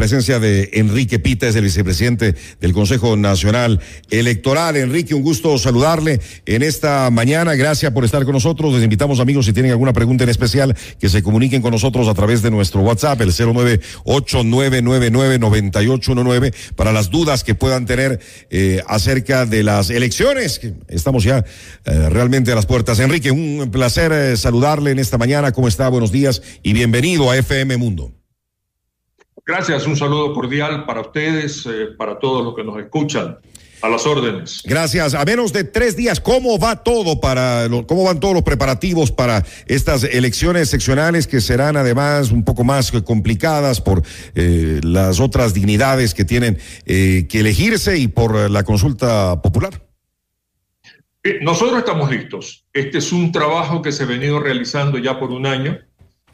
presencia de Enrique Pita, es el vicepresidente del Consejo Nacional Electoral. Enrique, un gusto saludarle en esta mañana. Gracias por estar con nosotros. Les invitamos, amigos, si tienen alguna pregunta en especial, que se comuniquen con nosotros a través de nuestro WhatsApp, el 098999819, para las dudas que puedan tener eh, acerca de las elecciones. Estamos ya eh, realmente a las puertas. Enrique, un placer eh, saludarle en esta mañana. ¿Cómo está? Buenos días y bienvenido a FM Mundo. Gracias, un saludo cordial para ustedes, eh, para todos los que nos escuchan. A las órdenes. Gracias. A menos de tres días, ¿cómo va todo para, cómo van todos los preparativos para estas elecciones seccionales que serán además un poco más complicadas por eh, las otras dignidades que tienen eh, que elegirse y por la consulta popular? Nosotros estamos listos. Este es un trabajo que se ha venido realizando ya por un año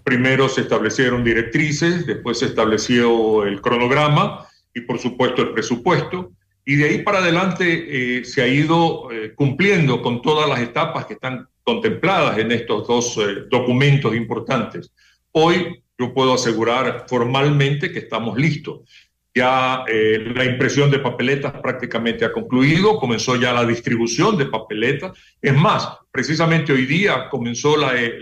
Primero se establecieron directrices, después se estableció el cronograma y por supuesto el presupuesto. Y de ahí para adelante eh, se ha ido eh, cumpliendo con todas las etapas que están contempladas en estos dos eh, documentos importantes. Hoy yo puedo asegurar formalmente que estamos listos. Ya eh, la impresión de papeletas prácticamente ha concluido, comenzó ya la distribución de papeletas. Es más, precisamente hoy día comenzó la, eh,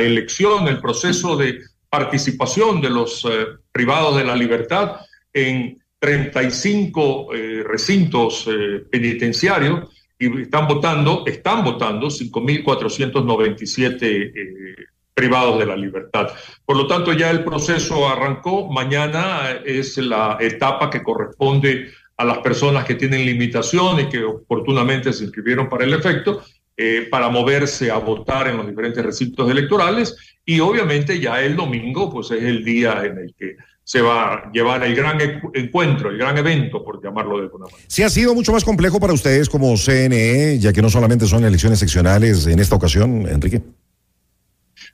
elección, el proceso de participación de los eh, privados de la libertad en 35 recintos penitenciarios y están votando, están votando 5.497 privados de la libertad. Por lo tanto, ya el proceso arrancó. Mañana es la etapa que corresponde a las personas que tienen limitación y que oportunamente se inscribieron para el efecto, eh, para moverse a votar en los diferentes recintos electorales. Y obviamente ya el domingo, pues es el día en el que se va a llevar el gran encuentro, el gran evento, por llamarlo de alguna manera. Sí, ha sido mucho más complejo para ustedes como CNE, ya que no solamente son elecciones seccionales en esta ocasión, Enrique.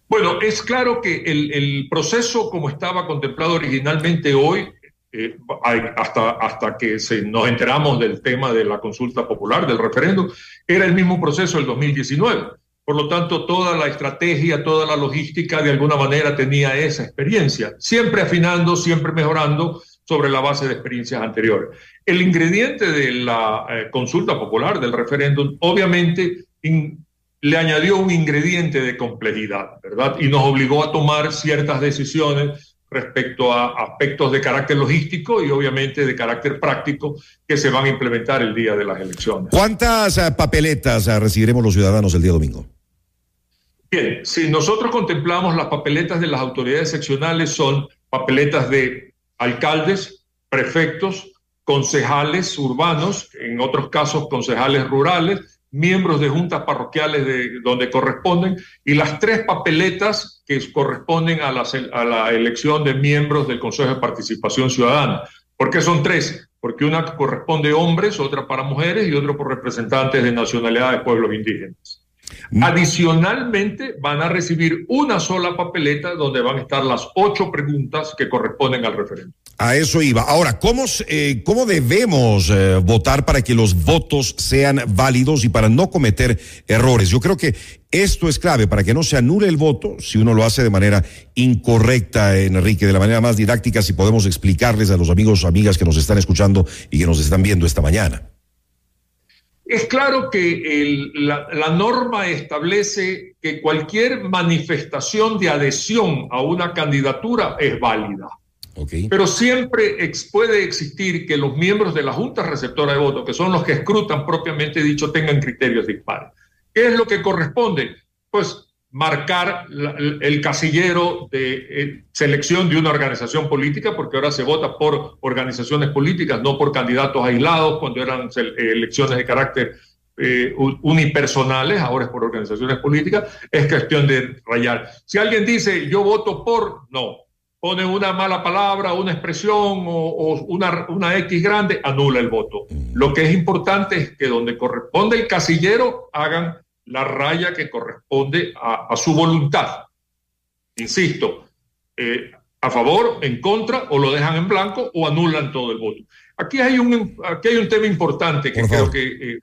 Bueno, es claro que el, proceso como estaba contemplado originalmente hoy, eh, hasta, hasta que nos enteramos del tema de la consulta popular, del referéndum, era el mismo proceso del 2019. Por lo tanto, toda la estrategia, toda la logística, de alguna manera tenía esa experiencia, siempre afinando, siempre mejorando sobre la base de experiencias anteriores. El ingrediente de la eh, consulta popular, del referéndum, obviamente le añadió un ingrediente de complejidad, ¿verdad? Y nos obligó a tomar ciertas decisiones respecto a aspectos de carácter logístico y obviamente de carácter práctico que se van a implementar el día de las elecciones. ¿Cuántas eh, papeletas eh, recibiremos los ciudadanos el día domingo? Bien, si nosotros contemplamos las papeletas de las autoridades seccionales son papeletas de alcaldes, prefectos, concejales urbanos, en otros casos concejales rurales, miembros de juntas parroquiales de donde corresponden y las tres papeletas que corresponden a la, a la elección de miembros del Consejo de Participación Ciudadana. ¿Por qué son tres? Porque una corresponde a hombres, otra para mujeres y otra por representantes de nacionalidades de pueblos indígenas. Mm. Adicionalmente, van a recibir una sola papeleta donde van a estar las ocho preguntas que corresponden al referéndum. A eso iba. Ahora, ¿cómo, eh, cómo debemos eh, votar para que los votos sean válidos y para no cometer errores? Yo creo que esto es clave para que no se anule el voto si uno lo hace de manera incorrecta, Enrique, de la manera más didáctica, si podemos explicarles a los amigos o amigas que nos están escuchando y que nos están viendo esta mañana. Es claro que la, norma establece que cualquier manifestación de adhesión a una candidatura es válida. Pero siempre puede existir que los miembros de la Junta Receptora de Votos, que son los que escrutan propiamente dicho, tengan criterios dispares. ¿Qué es lo que corresponde? Pues marcar el casillero de eh, selección de una organización política, porque ahora se vota por organizaciones políticas, no por candidatos aislados, cuando eran elecciones de carácter eh, unipersonales, ahora es por organizaciones políticas, es cuestión de rayar. Si alguien dice yo voto por, no, pone una mala palabra, una expresión o, una, una X grande, anula el voto. Mm. Lo que es importante es que donde corresponde el casillero hagan la raya que corresponde a, su voluntad. Insisto, eh, a favor, en contra, o lo dejan en blanco o anulan todo el voto. Aquí hay un, aquí hay un tema importante que creo que eh,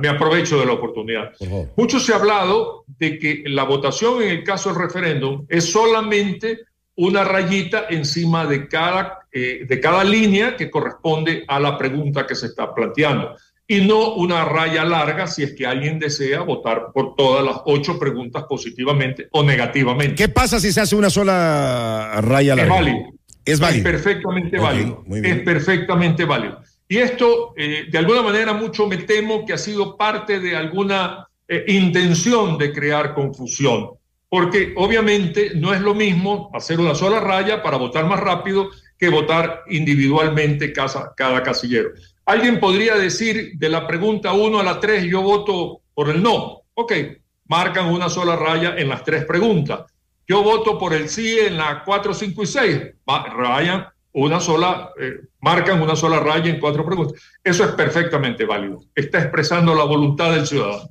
me aprovecho de la oportunidad. Mucho se ha hablado de que la votación en el caso del referéndum es solamente una rayita encima de cada eh, de cada línea que corresponde a la pregunta que se está planteando y no una raya larga si es que alguien desea votar por todas las ocho preguntas positivamente o negativamente. ¿Qué pasa si se hace una sola raya larga? Es válido. Es válido. Es perfectamente válido. Es perfectamente válido. Y esto, eh, de alguna manera, mucho me temo que ha sido parte de alguna eh, intención de crear confusión, porque obviamente no es lo mismo hacer una sola raya para votar más rápido que votar individualmente cada, casillero. Alguien podría decir de la pregunta 1 a la 3, yo voto por el no. Ok, marcan una sola raya en las tres preguntas. Yo voto por el sí en la 4, 5 y 6. Rayan una sola, eh, marcan una sola raya en cuatro preguntas. Eso es perfectamente válido. Está expresando la voluntad del ciudadano.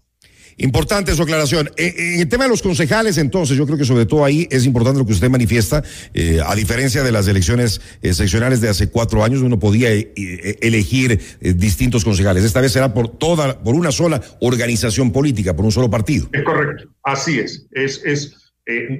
Importante su aclaración. En, eh, el tema de los concejales, entonces, yo creo que sobre todo ahí es importante lo que usted manifiesta. Eh, a diferencia de las elecciones eh, seccionales de hace cuatro años, uno podía elegir distintos concejales. Esta vez será por toda, por una sola organización política, por un solo partido. Es correcto. Así es. Es, es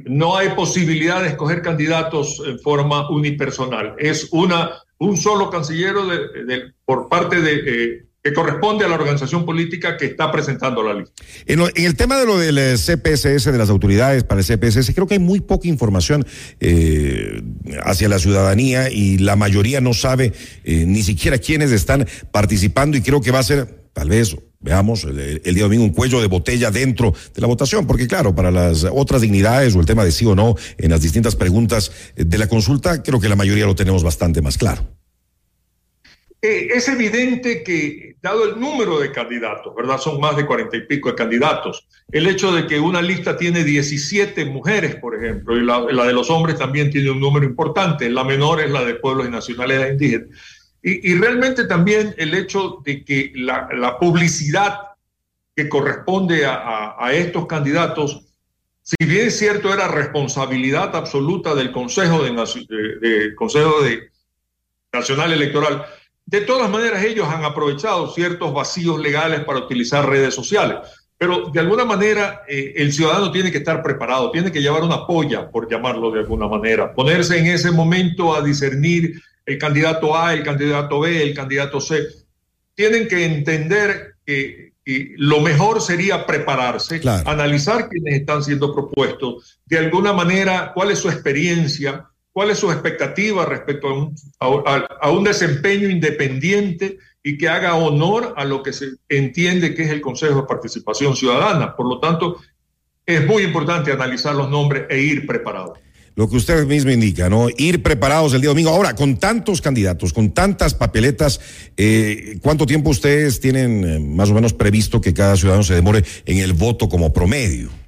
no hay posibilidad de escoger candidatos en forma unipersonal. Es una un solo cancillero de, por parte de que corresponde a la organización política que está presentando la lista. En, el tema de lo del eh, CPSS, de las autoridades para el CPSS, creo que hay muy poca información eh, hacia la ciudadanía y la mayoría no sabe eh, ni siquiera quiénes están participando y creo que va a ser, tal vez, veamos, el, día domingo un cuello de botella dentro de la votación, porque claro, para las otras dignidades o el tema de sí o no en las distintas preguntas de la consulta, creo que la mayoría lo tenemos bastante más claro. Es evidente que dado el número de candidatos, ¿verdad? Son más de cuarenta y pico de candidatos. El hecho de que una lista tiene 17 mujeres, por ejemplo, y la, de los hombres también tiene un número importante, la menor es la de pueblos y nacionalidades indígenas. Y, realmente también el hecho de que la, publicidad que corresponde a, estos candidatos, si bien es cierto era responsabilidad absoluta del Consejo, de, Consejo de Nacional Electoral, de todas maneras, ellos han aprovechado ciertos vacíos legales para utilizar redes sociales. Pero de alguna manera eh, el ciudadano tiene que estar preparado, tiene que llevar una polla, por llamarlo de alguna manera, ponerse en ese momento a discernir el candidato A, el candidato B, el candidato C. Tienen que entender que, lo mejor sería prepararse, analizar quiénes están siendo propuestos, de alguna manera cuál es su experiencia, cuál es su expectativa respecto a un, desempeño independiente y que haga honor a lo que se entiende que es el Consejo de Participación Ciudadana. Por lo tanto, es muy importante analizar los nombres e ir preparados. Lo que usted mismo indica, ¿no? Ir preparados el día domingo. Ahora, con tantos candidatos, con tantas papeletas, eh, ¿cuánto tiempo ustedes tienen eh, más o menos previsto que cada ciudadano se demore en el voto como promedio?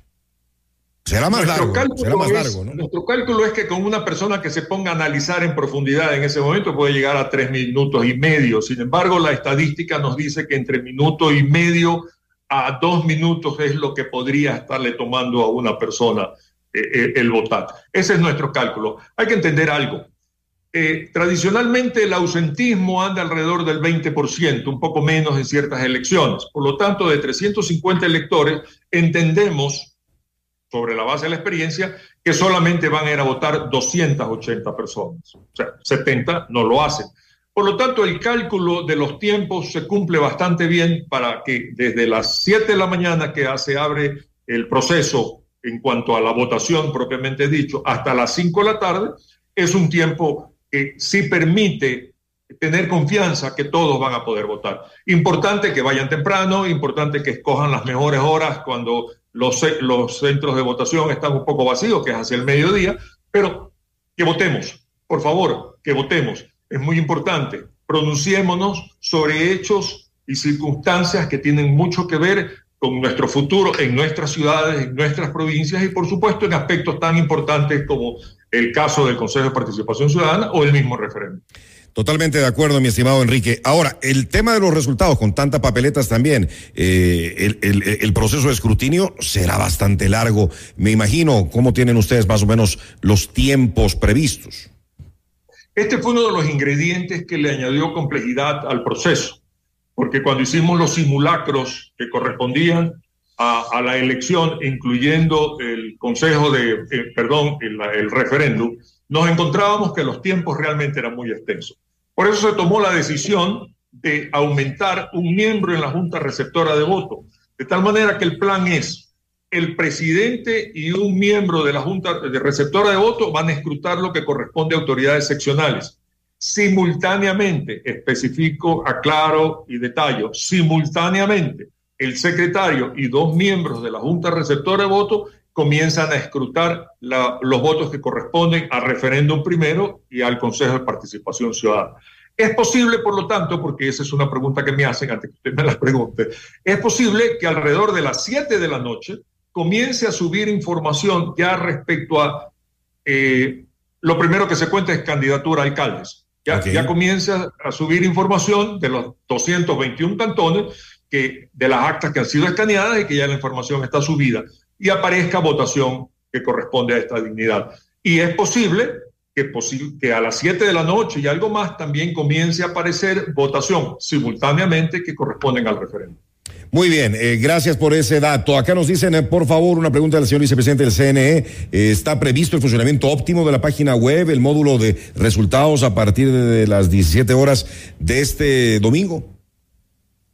Será más largo. Será más largo ¿no? Nuestro cálculo es que con una persona que se ponga a analizar en profundidad en ese momento puede llegar a tres minutos y medio. Sin embargo, la estadística nos dice que entre minuto y medio a dos minutos es lo que podría estarle tomando a una persona eh, eh, el votar. Ese es nuestro cálculo. Hay que entender algo. Eh, tradicionalmente el ausentismo anda alrededor del 20%, un poco menos en ciertas elecciones. Por lo tanto, de 350 electores, entendemos sobre la base de la experiencia, que solamente van a ir a votar 280 personas. O sea, 70 no lo hacen. Por lo tanto, el cálculo de los tiempos se cumple bastante bien para que desde las 7 de la mañana que se abre el proceso en cuanto a la votación propiamente dicho, hasta las 5 de la tarde, es un tiempo que sí permite tener confianza que todos van a poder votar. Importante que vayan temprano, importante que escojan las mejores horas cuando los, los centros de votación están un poco vacíos, que es hacia el mediodía, pero que votemos, por favor, que votemos. Es muy importante. Pronunciémonos sobre hechos y circunstancias que tienen mucho que ver con nuestro futuro en nuestras ciudades, en nuestras provincias y por supuesto en aspectos tan importantes como el caso del Consejo de Participación Ciudadana o el mismo referéndum. Totalmente de acuerdo, mi estimado Enrique. Ahora, el tema de los resultados, con tantas papeletas también, eh, el, proceso de escrutinio será bastante largo. Me imagino, ¿cómo tienen ustedes más o menos los tiempos previstos? Este fue uno de los ingredientes que le añadió complejidad al proceso, porque cuando hicimos los simulacros que correspondían a, la elección, incluyendo el consejo de, eh, perdón, el referéndum, nos encontrábamos que los tiempos realmente eran muy extensos. Por eso se tomó la decisión de aumentar un miembro en la Junta Receptora de Voto, de tal manera que el plan es el presidente y un miembro de la Junta de Receptora de Voto van a escrutar lo que corresponde a autoridades seccionales. Simultáneamente, especifico, aclaro y detallo, simultáneamente el secretario y dos miembros de la Junta Receptora de Voto comienzan a escrutar los votos que corresponden al referéndum primero y al Consejo de Participación Ciudadana. Es posible, por lo tanto, porque esa es una pregunta que me hacen antes que usted me la pregunte, es posible que alrededor de las 7 de la noche comience a subir información ya respecto a eh, lo primero que se cuenta es candidatura a alcaldes. Ya, ya comienza a subir información de los 221 cantones que, de las actas que han sido escaneadas y que ya la información está subida y aparezca votación que corresponde a esta dignidad. Y es posible que, que a las 7 de la noche y algo más también comience a aparecer votación simultáneamente que corresponden al referéndum. Muy bien, eh, gracias por ese dato. Acá nos dicen, eh, por favor, una pregunta del señor vicepresidente del CNE. Eh, ¿Está previsto el funcionamiento óptimo de la página web, el módulo de resultados a partir de las 17 horas de este domingo?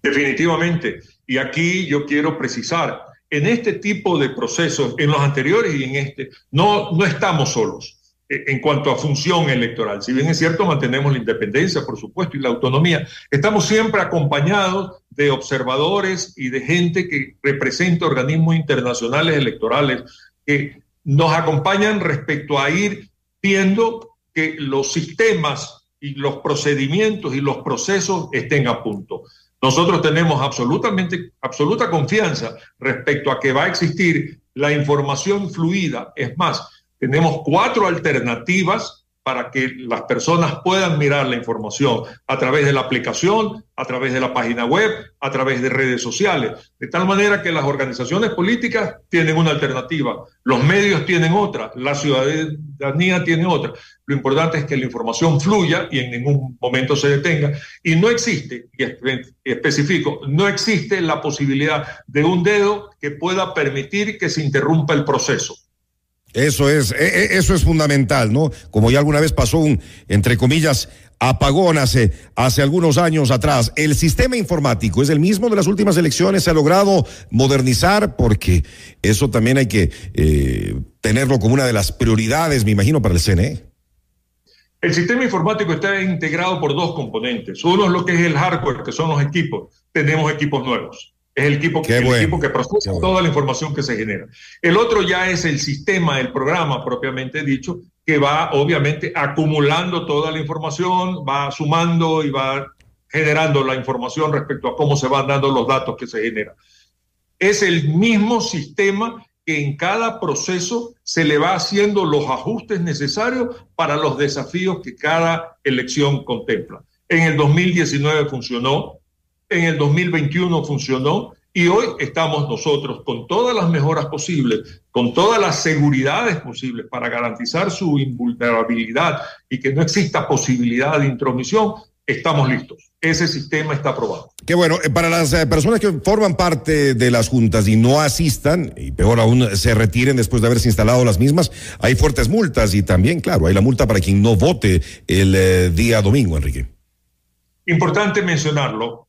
Definitivamente. Y aquí yo quiero precisar, en este tipo de procesos, en los anteriores y en este, no, no estamos solos eh, en cuanto a función electoral. Si bien es cierto, mantenemos la independencia, por supuesto, y la autonomía, estamos siempre acompañados de observadores y de gente que representa organismos internacionales electorales que nos acompañan respecto a ir viendo que los sistemas y los procedimientos y los procesos estén a punto. Nosotros tenemos absolutamente, absoluta confianza respecto a que va a existir la información fluida. Es más, tenemos cuatro alternativas para que las personas puedan mirar la información a través de la aplicación, a través de la página web, a través de redes sociales. De tal manera que las organizaciones políticas tienen una alternativa, los medios tienen otra, la ciudadanía tiene otra. Lo importante es que la información fluya y en ningún momento se detenga. Y no existe, y especifico, no existe la posibilidad de un dedo que pueda permitir que se interrumpa el proceso. Eso es, e, e, eso es fundamental, ¿no? Como ya alguna vez pasó un, entre comillas, apagón hace, hace algunos años atrás. El sistema informático es el mismo de las últimas elecciones, se ha logrado modernizar porque eso también hay que eh, tenerlo como una de las prioridades, me imagino, para el CNE. El sistema informático está integrado por dos componentes. Uno es lo que es el hardware, que son los equipos. Tenemos equipos nuevos. Es el equipo, el equipo que procesa toda la información que se genera. El otro ya es el sistema, el programa propiamente dicho, que va obviamente acumulando toda la información, va sumando y va generando la información respecto a cómo se van dando los datos que se generan. Es el mismo sistema que en cada proceso se le va haciendo los ajustes necesarios para los desafíos que cada elección contempla. En el 2019 funcionó, en el 2021 funcionó y hoy estamos nosotros con todas las mejoras posibles, con todas las seguridades posibles para garantizar su invulnerabilidad y que no exista posibilidad de intromisión, estamos listos. Ese sistema está aprobado. Qué bueno, eh, para las eh, personas que forman parte de las juntas y no asistan, y peor aún se retiren después de haberse instalado las mismas, hay fuertes multas y también, claro, hay la multa para quien no vote el eh, día domingo, Enrique. Importante mencionarlo,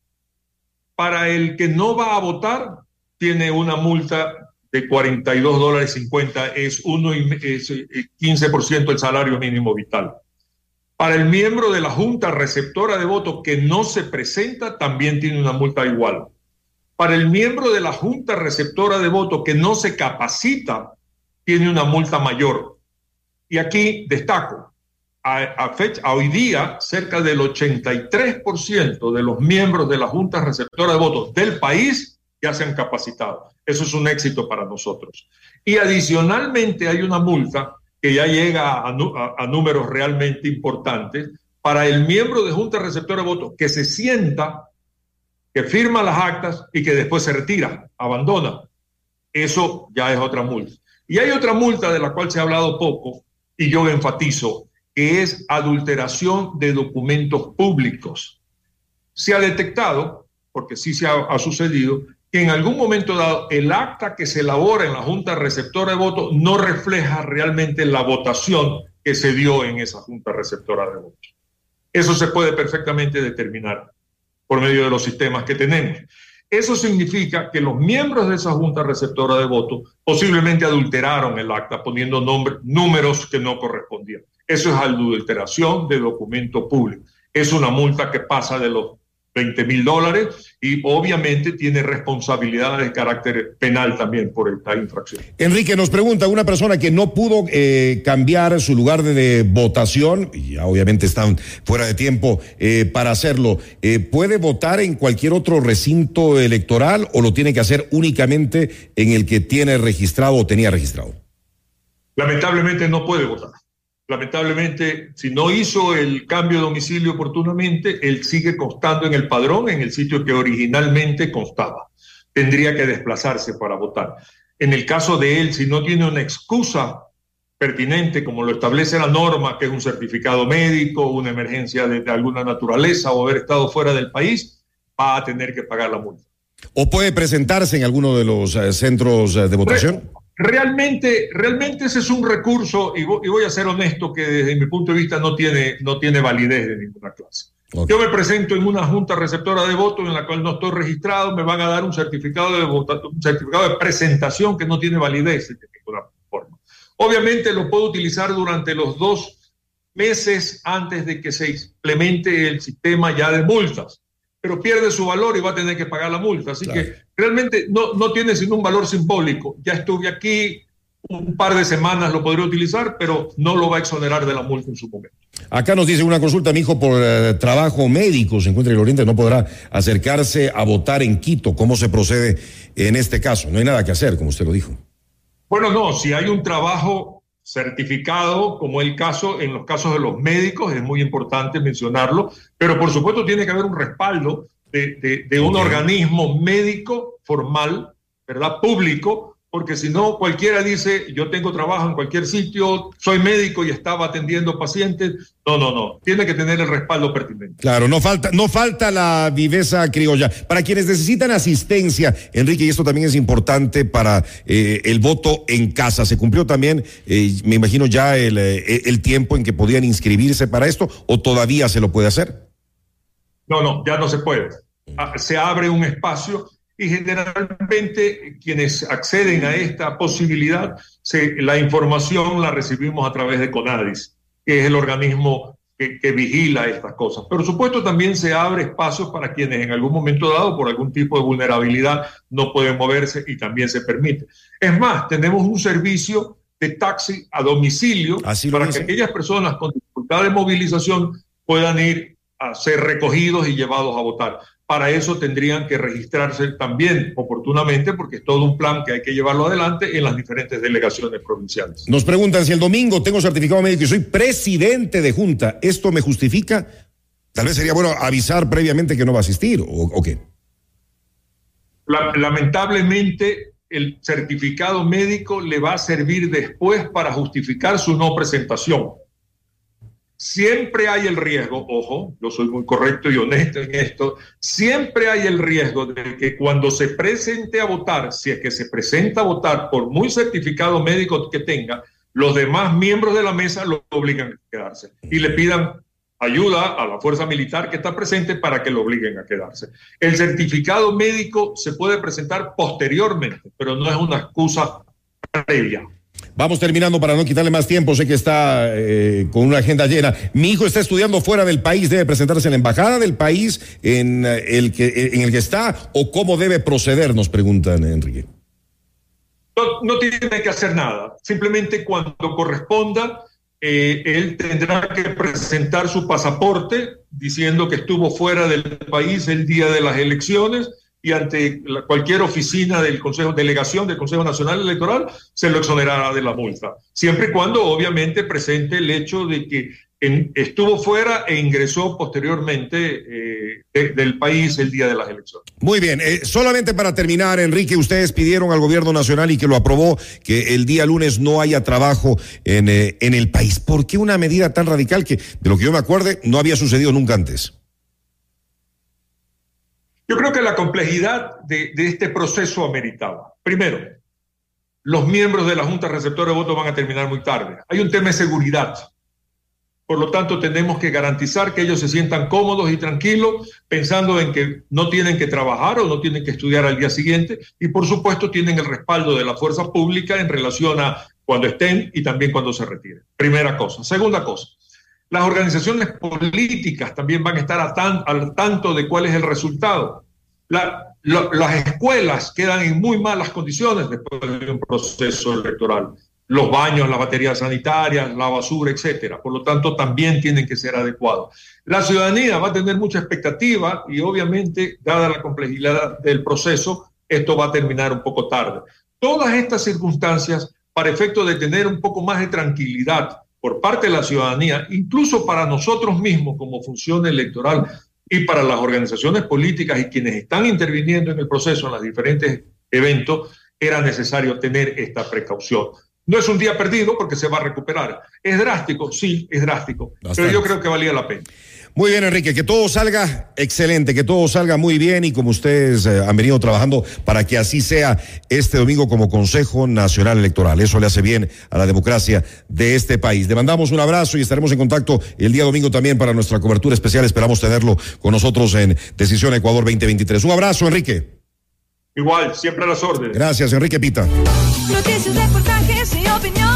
para el que no va a votar, tiene una multa de 42 dólares 50, es, uno y, es 15% eh, el salario mínimo vital. Para el miembro de la Junta receptora de voto que no se presenta, también tiene una multa igual. Para el miembro de la Junta receptora de voto que no se capacita, tiene una multa mayor. Y aquí destaco, a, fecha, a hoy día, cerca del 83% de los miembros de la Junta Receptora de Votos del país ya se han capacitado. Eso es un éxito para nosotros. Y adicionalmente hay una multa que ya llega a, números realmente importantes para el miembro de Junta Receptora de Votos que se sienta, que firma las actas y que después se retira, abandona. Eso ya es otra multa. Y hay otra multa de la cual se ha hablado poco y yo enfatizo que es adulteración de documentos públicos. Se ha detectado, porque sí se ha, sucedido, que en algún momento dado el acta que se elabora en la Junta Receptora de Votos no refleja realmente la votación que se dio en esa junta receptora de votos. Eso se puede perfectamente determinar por medio de los sistemas que tenemos. Eso significa que los miembros de esa junta receptora de votos posiblemente adulteraron el acta poniendo números que no correspondían. Eso es adulteración de documento público. Es una multa que pasa de los 20 mil dólares y obviamente tiene responsabilidades de carácter penal también por esta infracción. Enrique nos pregunta, una persona que no pudo eh, cambiar su lugar de, votación, y ya obviamente están fuera de tiempo eh, para hacerlo, eh, ¿puede votar en cualquier otro recinto electoral o lo tiene que hacer únicamente en el que tiene registrado o tenía registrado? Lamentablemente no puede votar lamentablemente, si no hizo el cambio de domicilio oportunamente, él sigue constando en el padrón, en el sitio que originalmente constaba. Tendría que desplazarse para votar. En el caso de él, si no tiene una excusa pertinente, como lo establece la norma, que es un certificado médico, una emergencia de, alguna naturaleza o haber estado fuera del país, va a tener que pagar la multa. ¿O puede presentarse en alguno de los eh, centros eh, de votación? Realmente, realmente ese es un recurso, y voy, a ser honesto, que desde mi punto de vista no tiene, no tiene validez de ninguna clase. Yo me presento en una junta receptora de votos en la cual no estoy registrado, me van a dar un certificado de un certificado de presentación que no tiene validez de ninguna forma. Obviamente lo puedo utilizar durante los dos meses antes de que se implemente el sistema ya de multas pero pierde su valor y va a tener que pagar la multa. Así que realmente no, no tiene sino un valor simbólico. Ya estuve aquí un par de semanas, lo podría utilizar, pero no lo va a exonerar de la multa en su momento. Acá nos dice una consulta, mi hijo, por eh, trabajo médico, se encuentra en el Oriente, no podrá acercarse a votar en Quito. ¿Cómo se procede en este caso? No hay nada que hacer, como usted lo dijo. Bueno, no, si hay un trabajo certificado, como el caso en los casos de los médicos, es muy importante mencionarlo, pero por supuesto tiene que haber un respaldo de, de, un organismo médico formal, ¿verdad? Público, porque si no, cualquiera dice, yo tengo trabajo en cualquier sitio, soy médico y estaba atendiendo pacientes. No, no, no, tiene que tener el respaldo pertinente. Claro, no falta, no falta la viveza criolla. Para quienes necesitan asistencia, Enrique, y esto también es importante para eh, el voto en casa, ¿se cumplió también, eh, me imagino ya el, eh, el tiempo en que podían inscribirse para esto o todavía se lo puede hacer? No, no, ya no se puede. Ah, se abre un espacio y generalmente quienes acceden a esta posibilidad, se, la información la recibimos a través de CONADIS, que es el organismo que, que, vigila estas cosas. Pero supuesto también se abre espacios para quienes en algún momento dado, por algún tipo de vulnerabilidad, no pueden moverse y también se permite. Es más, tenemos un servicio de taxi a domicilio para que aquellas personas con dificultad de movilización puedan ir a ser recogidos y llevados a votar para eso tendrían que registrarse también oportunamente, porque es todo un plan que hay que llevarlo adelante en las diferentes delegaciones provinciales. Nos preguntan si el domingo tengo certificado médico y soy presidente de junta, ¿esto me justifica? Tal vez sería bueno avisar previamente que no va a asistir, ¿o, qué? lamentablemente, el certificado médico le va a servir después para justificar su no presentación. Siempre hay el riesgo, ojo, yo soy muy correcto y honesto en esto, siempre hay el riesgo de que cuando se presente a votar, si es que se presenta a votar por muy certificado médico que tenga, los demás miembros de la mesa lo obligan a quedarse y le pidan ayuda a la fuerza militar que está presente para que lo obliguen a quedarse. El certificado médico se puede presentar posteriormente, pero no es una excusa previa. Vamos terminando para no quitarle más tiempo. Sé que está eh, con una agenda llena. Mi hijo está estudiando fuera del país. ¿Debe presentarse en la embajada del país en eh, el que, en el que está? ¿O cómo debe proceder? Nos preguntan, Enrique. No, tiene que hacer nada. Simplemente cuando corresponda, eh, él tendrá que presentar su pasaporte diciendo que estuvo fuera del país el día de las elecciones y ante cualquier oficina del Consejo, delegación del Consejo Nacional Electoral, se lo exonerará de la multa. Siempre y cuando, obviamente, presente el hecho de que estuvo fuera e ingresó posteriormente eh, del país el día de las elecciones. Muy bien, eh, solamente para terminar, Enrique, ustedes pidieron al gobierno nacional y que lo aprobó que el día lunes no haya trabajo en, eh, en el país. ¿Por qué una medida tan radical que, de lo que yo me acuerde, no había sucedido nunca antes? Yo creo que la complejidad de, este proceso ameritaba. Primero, los miembros de la Junta Receptora de Votos van a terminar muy tarde. Hay un tema de seguridad. Por lo tanto, tenemos que garantizar que ellos se sientan cómodos y tranquilos, pensando en que no tienen que trabajar o no tienen que estudiar al día siguiente. Y por supuesto, tienen el respaldo de la fuerza pública en relación a cuando estén y también cuando se retiren. Primera cosa. Segunda cosa. Las organizaciones políticas también van a estar al tanto de cuál es el resultado. las escuelas quedan en muy malas condiciones después de un proceso electoral los baños, las baterías sanitarias, la basura, etcétera. Por lo tanto, también tienen que ser adecuados. La ciudadanía va a tener mucha expectativa y obviamente, dada la complejidad del proceso, esto va a terminar un poco tarde. Todas estas circunstancias, para efecto de tener un poco más de tranquilidad por parte de la ciudadanía, incluso para nosotros mismos como función electoral y para las organizaciones políticas y quienes están interviniendo en el proceso en los diferentes eventos, era necesario tener esta precaución. No es un día perdido porque se va a recuperar. ¿Es drástico? Sí, es drástico. Pero yo creo que valía la pena. Muy bien, Enrique, que todo salga excelente, que todo salga muy bien y como ustedes eh, han venido trabajando para que así sea este domingo como Consejo Nacional Electoral. Eso le hace bien a la democracia de este país. Le mandamos un abrazo y estaremos en contacto el día domingo también para nuestra cobertura especial. Esperamos tenerlo con nosotros en Decisión Ecuador 2023. Un abrazo, Enrique. Igual, siempre a las órdenes. Gracias, Enrique Pita. Noticias, reportajes y opinión.